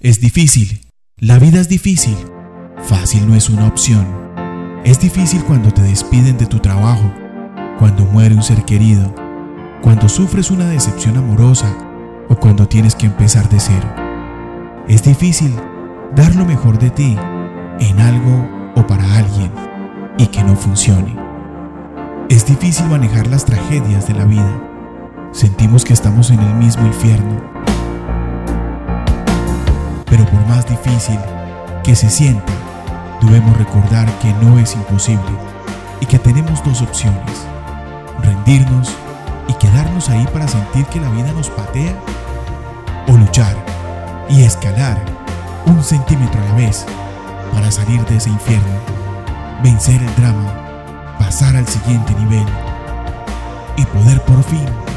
Es difícil. La vida es difícil. Fácil no es una opción. Es difícil cuando te despiden de tu trabajo, cuando muere un ser querido, cuando sufres una decepción amorosa o cuando tienes que empezar de cero. Es difícil dar lo mejor de ti en algo o para alguien y que no funcione. Es difícil manejar las tragedias de la vida. Sentimos que estamos en el mismo infierno. Pero por más difícil que se sienta, debemos recordar que no es imposible y que tenemos dos opciones. Rendirnos y quedarnos ahí para sentir que la vida nos patea o luchar y escalar un centímetro a la vez para salir de ese infierno, vencer el drama, pasar al siguiente nivel y poder por fin.